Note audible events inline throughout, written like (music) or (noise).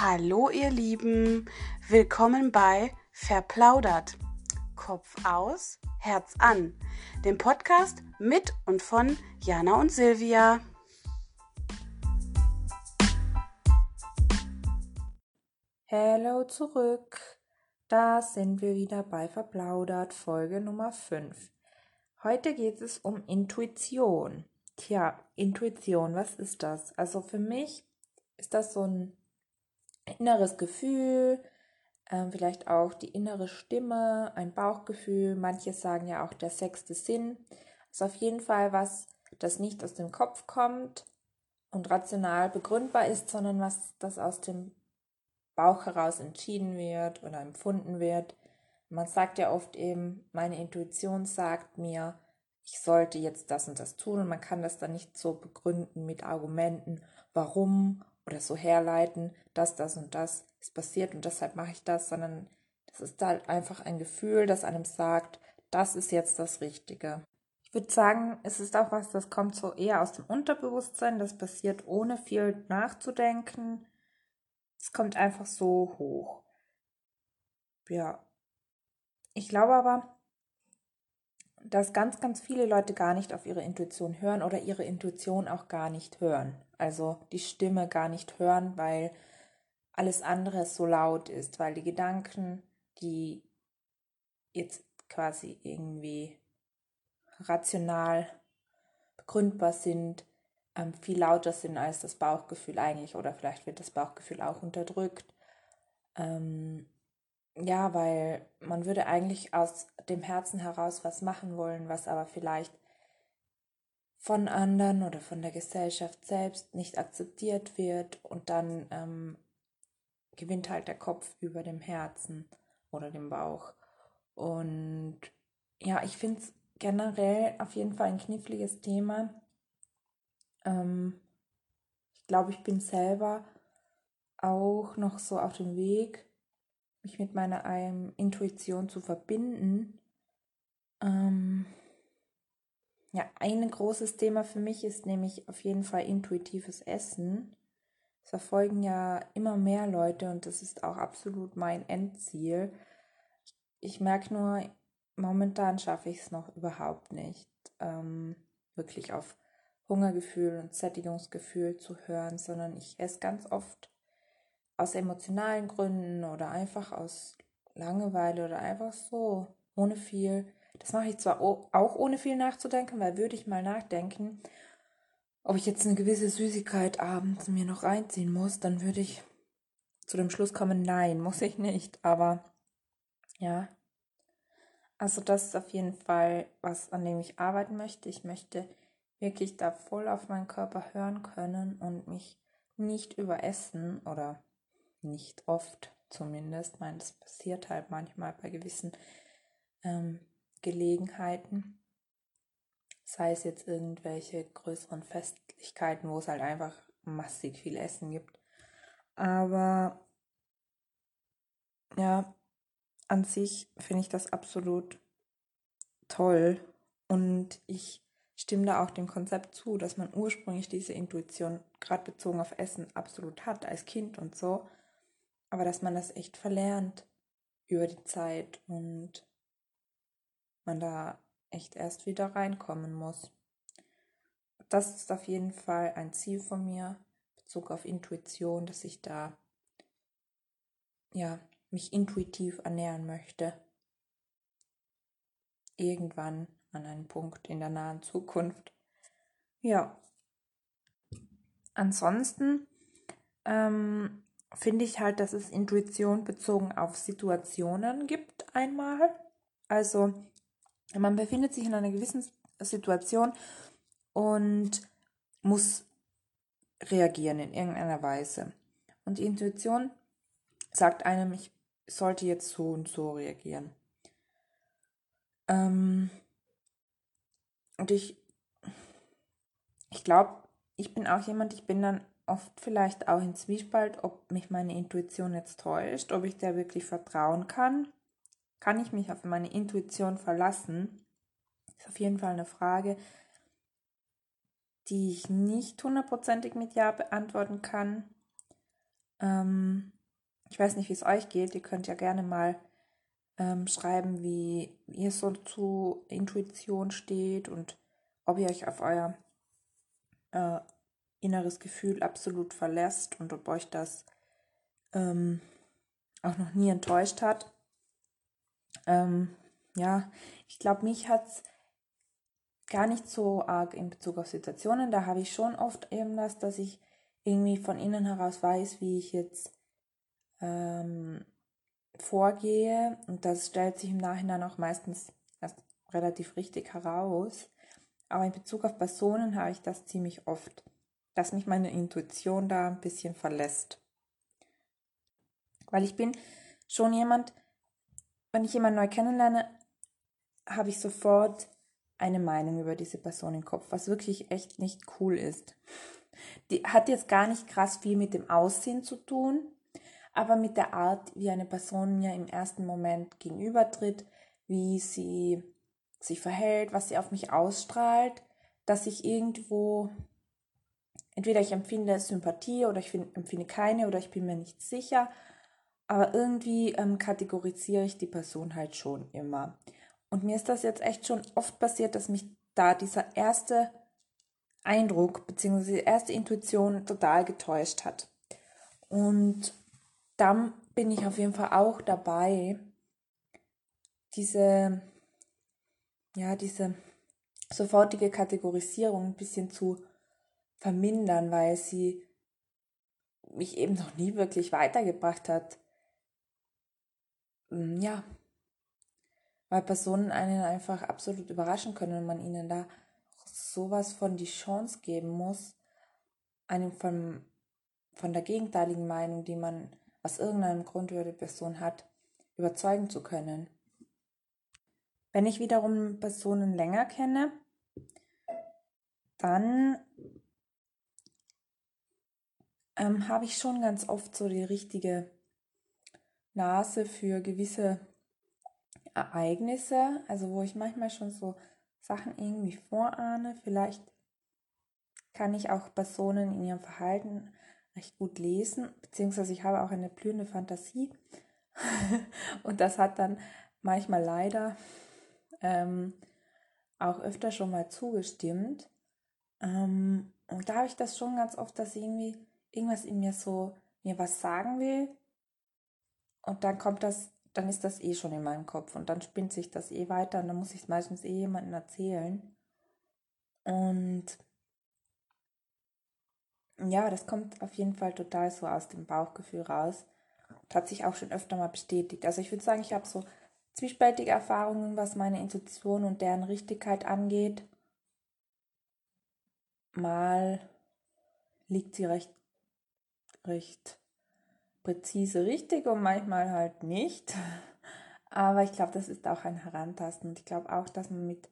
Hallo ihr Lieben, willkommen bei Verplaudert. Kopf aus, Herz an, dem Podcast mit und von Jana und Silvia. Hallo zurück. Da sind wir wieder bei Verplaudert, Folge Nummer 5. Heute geht es um Intuition. Tja, Intuition, was ist das? Also für mich ist das so ein inneres Gefühl, äh, vielleicht auch die innere Stimme, ein Bauchgefühl. Manche sagen ja auch der sechste Sinn. Ist auf jeden Fall was, das nicht aus dem Kopf kommt und rational begründbar ist, sondern was das aus dem Bauch heraus entschieden wird oder empfunden wird. Man sagt ja oft eben, meine Intuition sagt mir, ich sollte jetzt das und das tun und man kann das dann nicht so begründen mit Argumenten, warum oder so herleiten, dass das und das ist passiert und deshalb mache ich das, sondern das ist halt einfach ein Gefühl, das einem sagt, das ist jetzt das Richtige. Ich würde sagen, es ist auch was, das kommt so eher aus dem Unterbewusstsein, das passiert ohne viel nachzudenken. Es kommt einfach so hoch. Ja. Ich glaube aber, dass ganz, ganz viele Leute gar nicht auf ihre Intuition hören oder ihre Intuition auch gar nicht hören. Also die Stimme gar nicht hören, weil alles andere so laut ist, weil die Gedanken, die jetzt quasi irgendwie rational begründbar sind, ähm, viel lauter sind als das Bauchgefühl eigentlich oder vielleicht wird das Bauchgefühl auch unterdrückt. Ähm, ja, weil man würde eigentlich aus dem Herzen heraus was machen wollen, was aber vielleicht von anderen oder von der Gesellschaft selbst nicht akzeptiert wird und dann ähm, gewinnt halt der Kopf über dem Herzen oder dem Bauch. Und ja, ich finde es generell auf jeden Fall ein kniffliges Thema. Ähm, ich glaube, ich bin selber auch noch so auf dem Weg, mich mit meiner ähm, Intuition zu verbinden. Ähm, ja, ein großes Thema für mich ist nämlich auf jeden Fall intuitives Essen. Es verfolgen ja immer mehr Leute und das ist auch absolut mein Endziel. Ich merke nur, momentan schaffe ich es noch überhaupt nicht, ähm, wirklich auf Hungergefühl und Sättigungsgefühl zu hören, sondern ich esse ganz oft aus emotionalen Gründen oder einfach aus Langeweile oder einfach so, ohne viel. Das mache ich zwar auch ohne viel nachzudenken, weil würde ich mal nachdenken, ob ich jetzt eine gewisse Süßigkeit abends mir noch reinziehen muss, dann würde ich zu dem Schluss kommen, nein, (laughs) muss ich nicht. Aber ja, also das ist auf jeden Fall was, an dem ich arbeiten möchte. Ich möchte wirklich da voll auf meinen Körper hören können und mich nicht überessen oder nicht oft zumindest. Ich meine, das passiert halt manchmal bei gewissen ähm, Gelegenheiten. Sei es jetzt irgendwelche größeren Festlichkeiten, wo es halt einfach massig viel Essen gibt. Aber ja, an sich finde ich das absolut toll. Und ich stimme da auch dem Konzept zu, dass man ursprünglich diese Intuition, gerade bezogen auf Essen, absolut hat als Kind und so aber dass man das echt verlernt über die Zeit und man da echt erst wieder reinkommen muss. Das ist auf jeden Fall ein Ziel von mir, Bezug auf Intuition, dass ich da ja mich intuitiv ernähren möchte. Irgendwann an einem Punkt in der nahen Zukunft. Ja. Ansonsten ähm, finde ich halt, dass es Intuition bezogen auf Situationen gibt einmal. Also man befindet sich in einer gewissen Situation und muss reagieren in irgendeiner Weise. Und die Intuition sagt einem, ich sollte jetzt so und so reagieren. Ähm, und ich, ich glaube, ich bin auch jemand, ich bin dann oft vielleicht auch in Zwiespalt, ob mich meine Intuition jetzt täuscht, ob ich der wirklich vertrauen kann. Kann ich mich auf meine Intuition verlassen? Ist auf jeden Fall eine Frage, die ich nicht hundertprozentig mit Ja beantworten kann. Ähm, ich weiß nicht, wie es euch geht. Ihr könnt ja gerne mal ähm, schreiben, wie ihr so zu Intuition steht und ob ihr euch auf euer äh, inneres Gefühl absolut verlässt und ob euch das ähm, auch noch nie enttäuscht hat. Ähm, ja, ich glaube, mich hat es gar nicht so arg in Bezug auf Situationen. Da habe ich schon oft eben das, dass ich irgendwie von innen heraus weiß, wie ich jetzt ähm, vorgehe. Und das stellt sich im Nachhinein auch meistens erst relativ richtig heraus. Aber in Bezug auf Personen habe ich das ziemlich oft, dass mich meine Intuition da ein bisschen verlässt. Weil ich bin schon jemand, wenn ich jemanden neu kennenlerne, habe ich sofort eine Meinung über diese Person im Kopf, was wirklich echt nicht cool ist. Die hat jetzt gar nicht krass viel mit dem Aussehen zu tun, aber mit der Art, wie eine Person mir im ersten Moment gegenübertritt, wie sie sich verhält, was sie auf mich ausstrahlt, dass ich irgendwo, entweder ich empfinde Sympathie oder ich empfinde keine oder ich bin mir nicht sicher, aber irgendwie ähm, kategorisiere ich die Person halt schon immer. Und mir ist das jetzt echt schon oft passiert, dass mich da dieser erste Eindruck bzw. die erste Intuition total getäuscht hat. Und dann bin ich auf jeden Fall auch dabei, diese, ja, diese sofortige Kategorisierung ein bisschen zu vermindern, weil sie mich eben noch nie wirklich weitergebracht hat. Hm, ja, weil Personen einen einfach absolut überraschen können und man ihnen da sowas von die Chance geben muss, einen von, von der gegenteiligen Meinung, die man aus irgendeinem Grund über die Person hat, überzeugen zu können. Wenn ich wiederum Personen länger kenne, dann ähm, habe ich schon ganz oft so die richtige Nase für gewisse Ereignisse, also wo ich manchmal schon so Sachen irgendwie vorahne. Vielleicht kann ich auch Personen in ihrem Verhalten recht gut lesen, beziehungsweise ich habe auch eine blühende Fantasie. (laughs) und das hat dann manchmal leider ähm, auch öfter schon mal zugestimmt. Ähm, und da habe ich das schon ganz oft, dass irgendwie irgendwas in mir so mir was sagen will. Und dann kommt das dann ist das eh schon in meinem Kopf und dann spinnt sich das eh weiter und dann muss ich es meistens eh jemandem erzählen. Und ja, das kommt auf jeden Fall total so aus dem Bauchgefühl raus. Und hat sich auch schon öfter mal bestätigt. Also ich würde sagen, ich habe so zwiespältige Erfahrungen, was meine Intuition und deren Richtigkeit angeht. Mal liegt sie recht, recht präzise richtig und manchmal halt nicht. (laughs) Aber ich glaube, das ist auch ein Herantasten. Und ich glaube auch, dass man mit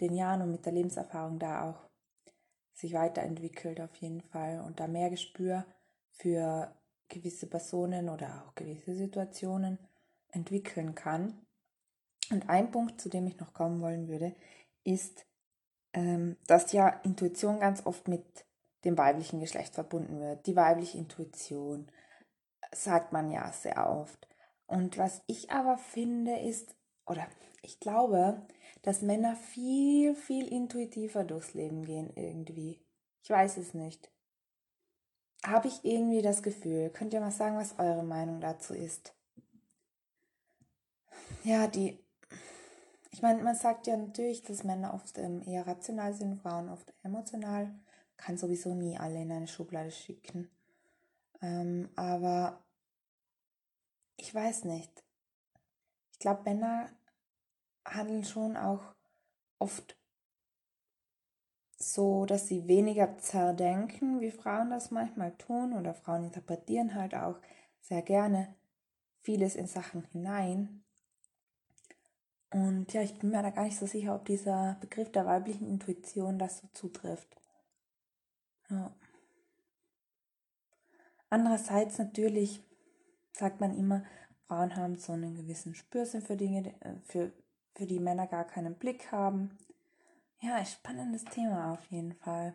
den Jahren und mit der Lebenserfahrung da auch sich weiterentwickelt auf jeden Fall und da mehr Gespür für gewisse Personen oder auch gewisse Situationen entwickeln kann. Und ein Punkt, zu dem ich noch kommen wollen würde, ist, ähm, dass ja Intuition ganz oft mit dem weiblichen Geschlecht verbunden wird. Die weibliche Intuition, sagt man ja sehr oft. Und was ich aber finde ist, oder ich glaube, dass Männer viel, viel intuitiver durchs Leben gehen irgendwie. Ich weiß es nicht. Habe ich irgendwie das Gefühl. Könnt ihr mal sagen, was eure Meinung dazu ist? Ja, die. Ich meine, man sagt ja natürlich, dass Männer oft ähm, eher rational sind, Frauen oft emotional. Kann sowieso nie alle in eine Schublade schicken. Ähm, aber ich weiß nicht. Ich glaube, Männer handeln schon auch oft so, dass sie weniger zerdenken, wie Frauen das manchmal tun, oder Frauen interpretieren halt auch sehr gerne vieles in Sachen hinein. Und ja, ich bin mir da gar nicht so sicher, ob dieser Begriff der weiblichen Intuition das so zutrifft. Ja. Andererseits natürlich sagt man immer, Frauen haben so einen gewissen Spürsinn für Dinge, äh, für, für die Männer gar keinen Blick haben. Ja, ein spannendes Thema auf jeden Fall.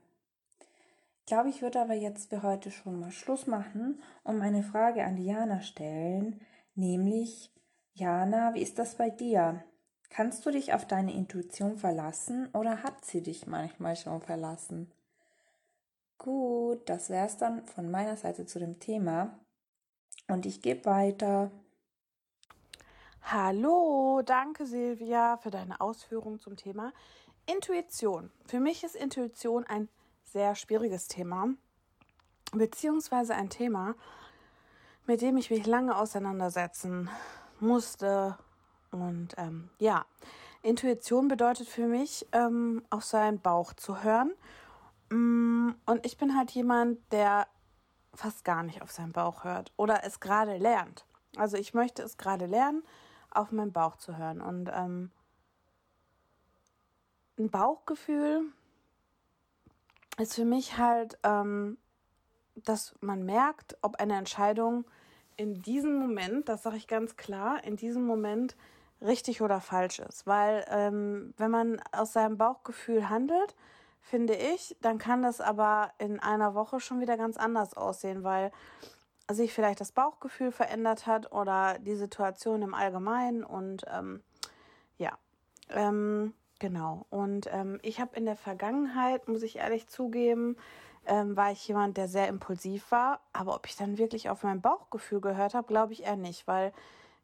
glaube, ich würde aber jetzt für heute schon mal Schluss machen und meine Frage an Diana stellen, nämlich, Jana, wie ist das bei dir? Kannst du dich auf deine Intuition verlassen oder hat sie dich manchmal schon verlassen? Gut, das wär's dann von meiner Seite zu dem Thema. Und ich gebe weiter. Hallo, danke Silvia für deine Ausführungen zum Thema Intuition. Für mich ist Intuition ein sehr schwieriges Thema, beziehungsweise ein Thema, mit dem ich mich lange auseinandersetzen musste. Und ähm, ja, Intuition bedeutet für mich, ähm, auf seinen Bauch zu hören. Mm, und ich bin halt jemand, der fast gar nicht auf seinen Bauch hört oder es gerade lernt. Also ich möchte es gerade lernen, auf meinen Bauch zu hören. Und ähm, ein Bauchgefühl ist für mich halt, ähm, dass man merkt, ob eine Entscheidung in diesem Moment, das sage ich ganz klar, in diesem Moment richtig oder falsch ist. Weil ähm, wenn man aus seinem Bauchgefühl handelt, finde ich, dann kann das aber in einer Woche schon wieder ganz anders aussehen, weil sich vielleicht das Bauchgefühl verändert hat oder die Situation im Allgemeinen und ähm, ja, ähm, genau. Und ähm, ich habe in der Vergangenheit, muss ich ehrlich zugeben, ähm, war ich jemand, der sehr impulsiv war. Aber ob ich dann wirklich auf mein Bauchgefühl gehört habe, glaube ich eher nicht, weil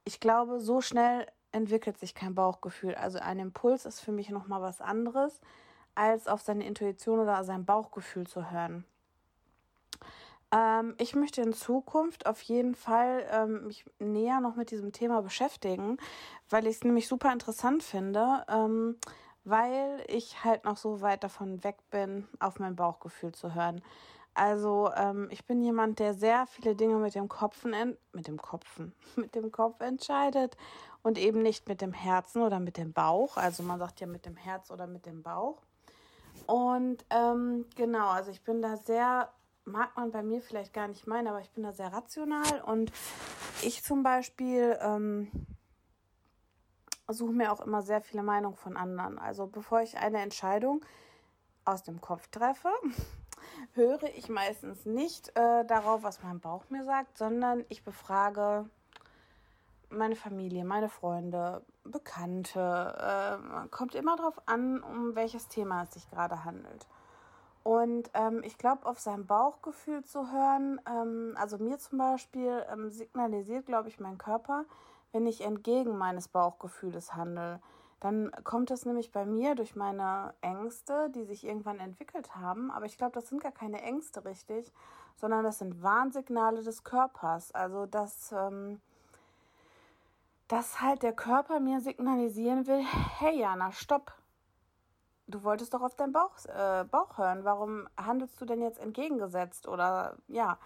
ich glaube, so schnell entwickelt sich kein Bauchgefühl. Also ein Impuls ist für mich nochmal was anderes, als auf seine Intuition oder sein Bauchgefühl zu hören. Ähm, ich möchte in Zukunft auf jeden Fall ähm, mich näher noch mit diesem Thema beschäftigen, weil ich es nämlich super interessant finde, ähm, weil ich halt noch so weit davon weg bin, auf mein Bauchgefühl zu hören. Also ähm, ich bin jemand, der sehr viele Dinge mit dem Kopf mit dem Kopfen, (laughs) mit dem Kopf entscheidet und eben nicht mit dem Herzen oder mit dem Bauch. Also man sagt ja mit dem Herz oder mit dem Bauch. Und ähm, genau, also ich bin da sehr, mag man bei mir vielleicht gar nicht meinen, aber ich bin da sehr rational und ich zum Beispiel ähm, suche mir auch immer sehr viele Meinungen von anderen. Also bevor ich eine Entscheidung aus dem Kopf treffe, (laughs) höre ich meistens nicht äh, darauf, was mein Bauch mir sagt, sondern ich befrage meine Familie, meine Freunde, Bekannte. Äh, kommt immer darauf an, um welches Thema es sich gerade handelt. Und ähm, ich glaube, auf sein Bauchgefühl zu hören, ähm, also mir zum Beispiel ähm, signalisiert, glaube ich, mein Körper, wenn ich entgegen meines Bauchgefühles handle. Dann kommt es nämlich bei mir durch meine Ängste, die sich irgendwann entwickelt haben. Aber ich glaube, das sind gar keine Ängste richtig, sondern das sind Warnsignale des Körpers. Also, dass, ähm, dass halt der Körper mir signalisieren will, hey Jana, stopp. Du wolltest doch auf deinen Bauch, äh, Bauch hören. Warum handelst du denn jetzt entgegengesetzt? Oder ja.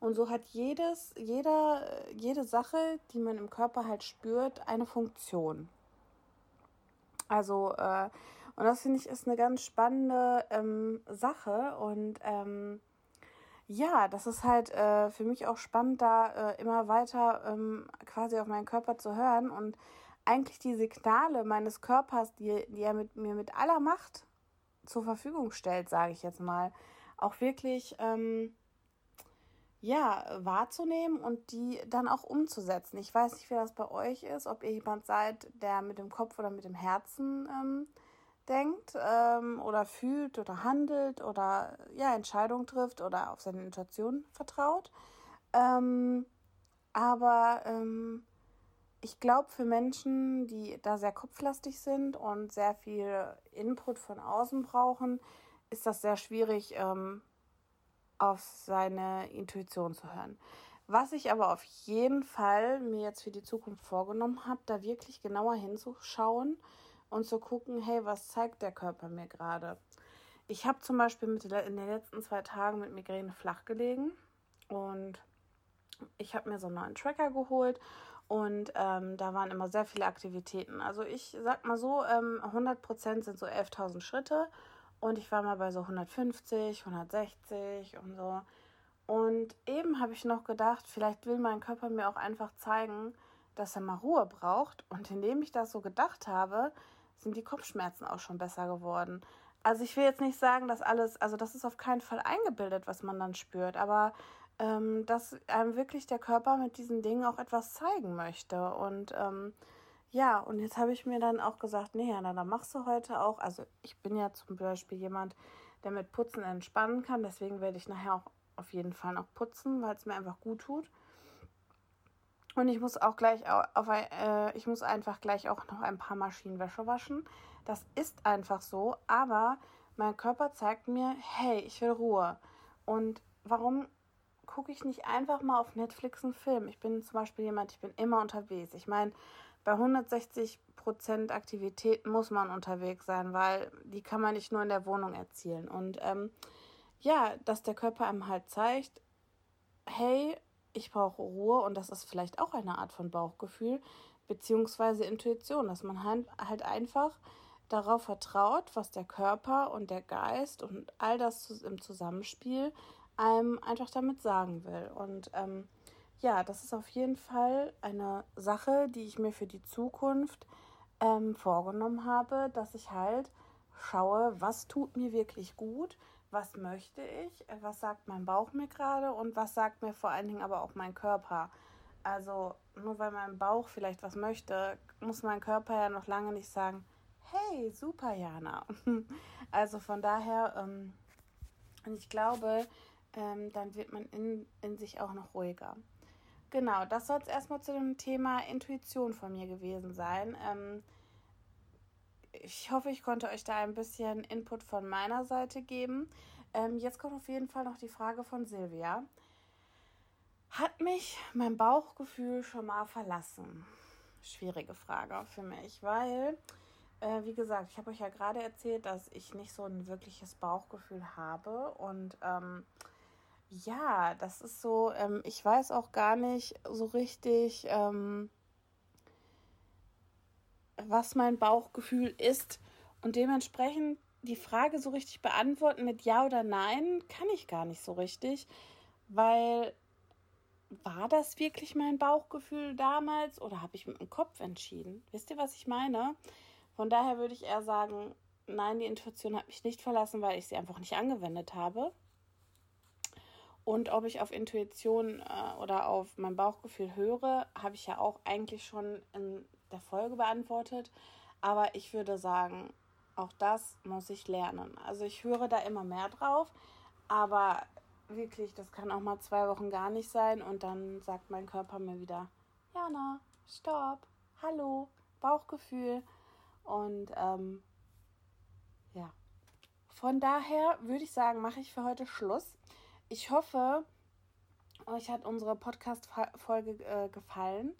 Und so hat jedes, jeder, jede Sache, die man im Körper halt spürt, eine Funktion. Also, äh, und das finde ich ist eine ganz spannende ähm, Sache. Und ähm, ja, das ist halt äh, für mich auch spannend, da äh, immer weiter ähm, quasi auf meinen Körper zu hören und eigentlich die Signale meines Körpers, die, die er mit mir mit aller Macht zur Verfügung stellt, sage ich jetzt mal, auch wirklich ähm, ja, wahrzunehmen und die dann auch umzusetzen. Ich weiß nicht, wie das bei euch ist, ob ihr jemand seid, der mit dem Kopf oder mit dem Herzen ähm, denkt ähm, oder fühlt oder handelt oder ja, Entscheidungen trifft oder auf seine Intuition vertraut. Ähm, aber ähm, ich glaube, für Menschen, die da sehr kopflastig sind und sehr viel Input von außen brauchen, ist das sehr schwierig, ähm, auf seine Intuition zu hören. Was ich aber auf jeden Fall mir jetzt für die Zukunft vorgenommen habe, da wirklich genauer hinzuschauen und zu gucken, hey, was zeigt der Körper mir gerade? Ich habe zum Beispiel mit, in den letzten zwei Tagen mit Migräne flach gelegen und ich habe mir so einen neuen Tracker geholt und ähm, da waren immer sehr viele Aktivitäten. Also ich sag mal so, ähm, 100% sind so 11.000 Schritte und ich war mal bei so 150, 160 und so. Und eben habe ich noch gedacht, vielleicht will mein Körper mir auch einfach zeigen, dass er mal Ruhe braucht. Und indem ich das so gedacht habe, sind die Kopfschmerzen auch schon besser geworden. also ich will jetzt nicht sagen, dass alles, also das ist auf keinen Fall eingebildet, was man dann spürt, aber ähm, dass einem wirklich der Körper mit diesen Dingen auch etwas zeigen möchte. Und ähm, ja, und jetzt habe ich mir dann auch gesagt, nee, Jana, dann machst du heute auch, also ich bin ja zum Beispiel jemand, der mit Putzen entspannen kann, deswegen werde ich nachher auch auf jeden Fall noch putzen, weil es mir einfach gut tut. Und ich muss auch gleich auf, auf äh, ich muss einfach gleich auch noch ein paar Maschinen Wäsche waschen. Das ist einfach so, aber mein Körper zeigt mir, hey, ich will Ruhe. Und warum gucke ich nicht einfach mal auf Netflix einen Film? Ich bin zum Beispiel jemand, ich bin immer unterwegs. Ich meine, bei 160 Prozent Aktivität muss man unterwegs sein, weil die kann man nicht nur in der Wohnung erzielen. Und ähm, ja, dass der Körper einem halt zeigt, hey, ich brauche Ruhe und das ist vielleicht auch eine Art von Bauchgefühl beziehungsweise Intuition, dass man halt, einfach darauf vertraut, was der Körper und der Geist und all das im Zusammenspiel einem einfach damit sagen will. Und ähm, ja, das ist auf jeden Fall eine Sache, die ich mir für die Zukunft ähm, vorgenommen habe, dass ich halt schaue, was tut mir wirklich gut, was möchte ich, was sagt mein Bauch mir gerade und was sagt mir vor allen Dingen aber auch mein Körper. Also nur weil mein Bauch vielleicht was möchte, muss mein Körper ja noch lange nicht sagen, hey, super Jana. (laughs) Also von daher, ähm, ich glaube, ähm, dann wird man in, in sich auch noch ruhiger. Genau, das soll es erstmal zu dem Thema Intuition von mir gewesen sein. Ähm, ich hoffe, ich konnte euch da ein bisschen Input von meiner Seite geben. Ähm, jetzt kommt auf jeden Fall noch die Frage von Silvia. Hat mich mein Bauchgefühl schon mal verlassen? Schwierige Frage für mich, weil, äh, wie gesagt, ich habe euch ja gerade erzählt, dass ich nicht so ein wirkliches Bauchgefühl habe und ähm, ja, das ist so, ähm, ich weiß auch gar nicht so richtig, ähm, was mein Bauchgefühl ist. Und dementsprechend die Frage so richtig beantworten mit Ja oder Nein kann ich gar nicht so richtig, weil war das wirklich mein Bauchgefühl damals oder habe ich mit dem Kopf entschieden? Wisst ihr, was ich meine? Von daher würde ich eher sagen, nein, die Intuition hat mich nicht verlassen, weil ich sie einfach nicht angewendet habe. Und ob ich auf Intuition äh, oder auf mein Bauchgefühl höre, habe ich ja auch eigentlich schon in der Folge beantwortet. Aber ich würde sagen, auch das muss ich lernen. Also ich höre da immer mehr drauf, aber wirklich, das kann auch mal zwei Wochen gar nicht sein und dann sagt mein Körper mir wieder, Jana, stopp, hallo, Bauchgefühl. Und ähm, ja, von daher würde ich sagen, mache ich für heute Schluss. Ich hoffe, euch hat unsere Podcast-Folge äh, gefallen.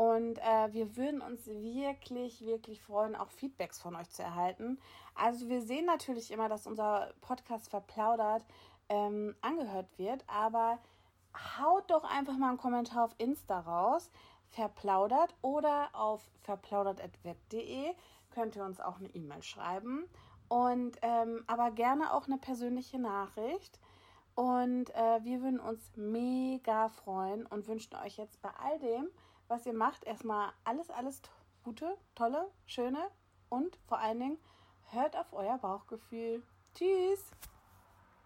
Und äh, wir würden uns wirklich, wirklich freuen, auch Feedbacks von euch zu erhalten. Also wir sehen natürlich immer, dass unser Podcast verplaudert ähm, angehört wird, aber haut doch einfach mal einen Kommentar auf Insta raus, verplaudert oder auf verplaudert.web.de könnt ihr uns auch eine E-Mail schreiben. Und ähm, aber gerne auch eine persönliche Nachricht. Und äh, wir würden uns mega freuen und wünschen euch jetzt bei all dem, was ihr macht, erstmal alles, alles Gute, tolle, schöne und vor allen Dingen hört auf euer Bauchgefühl. Tschüss!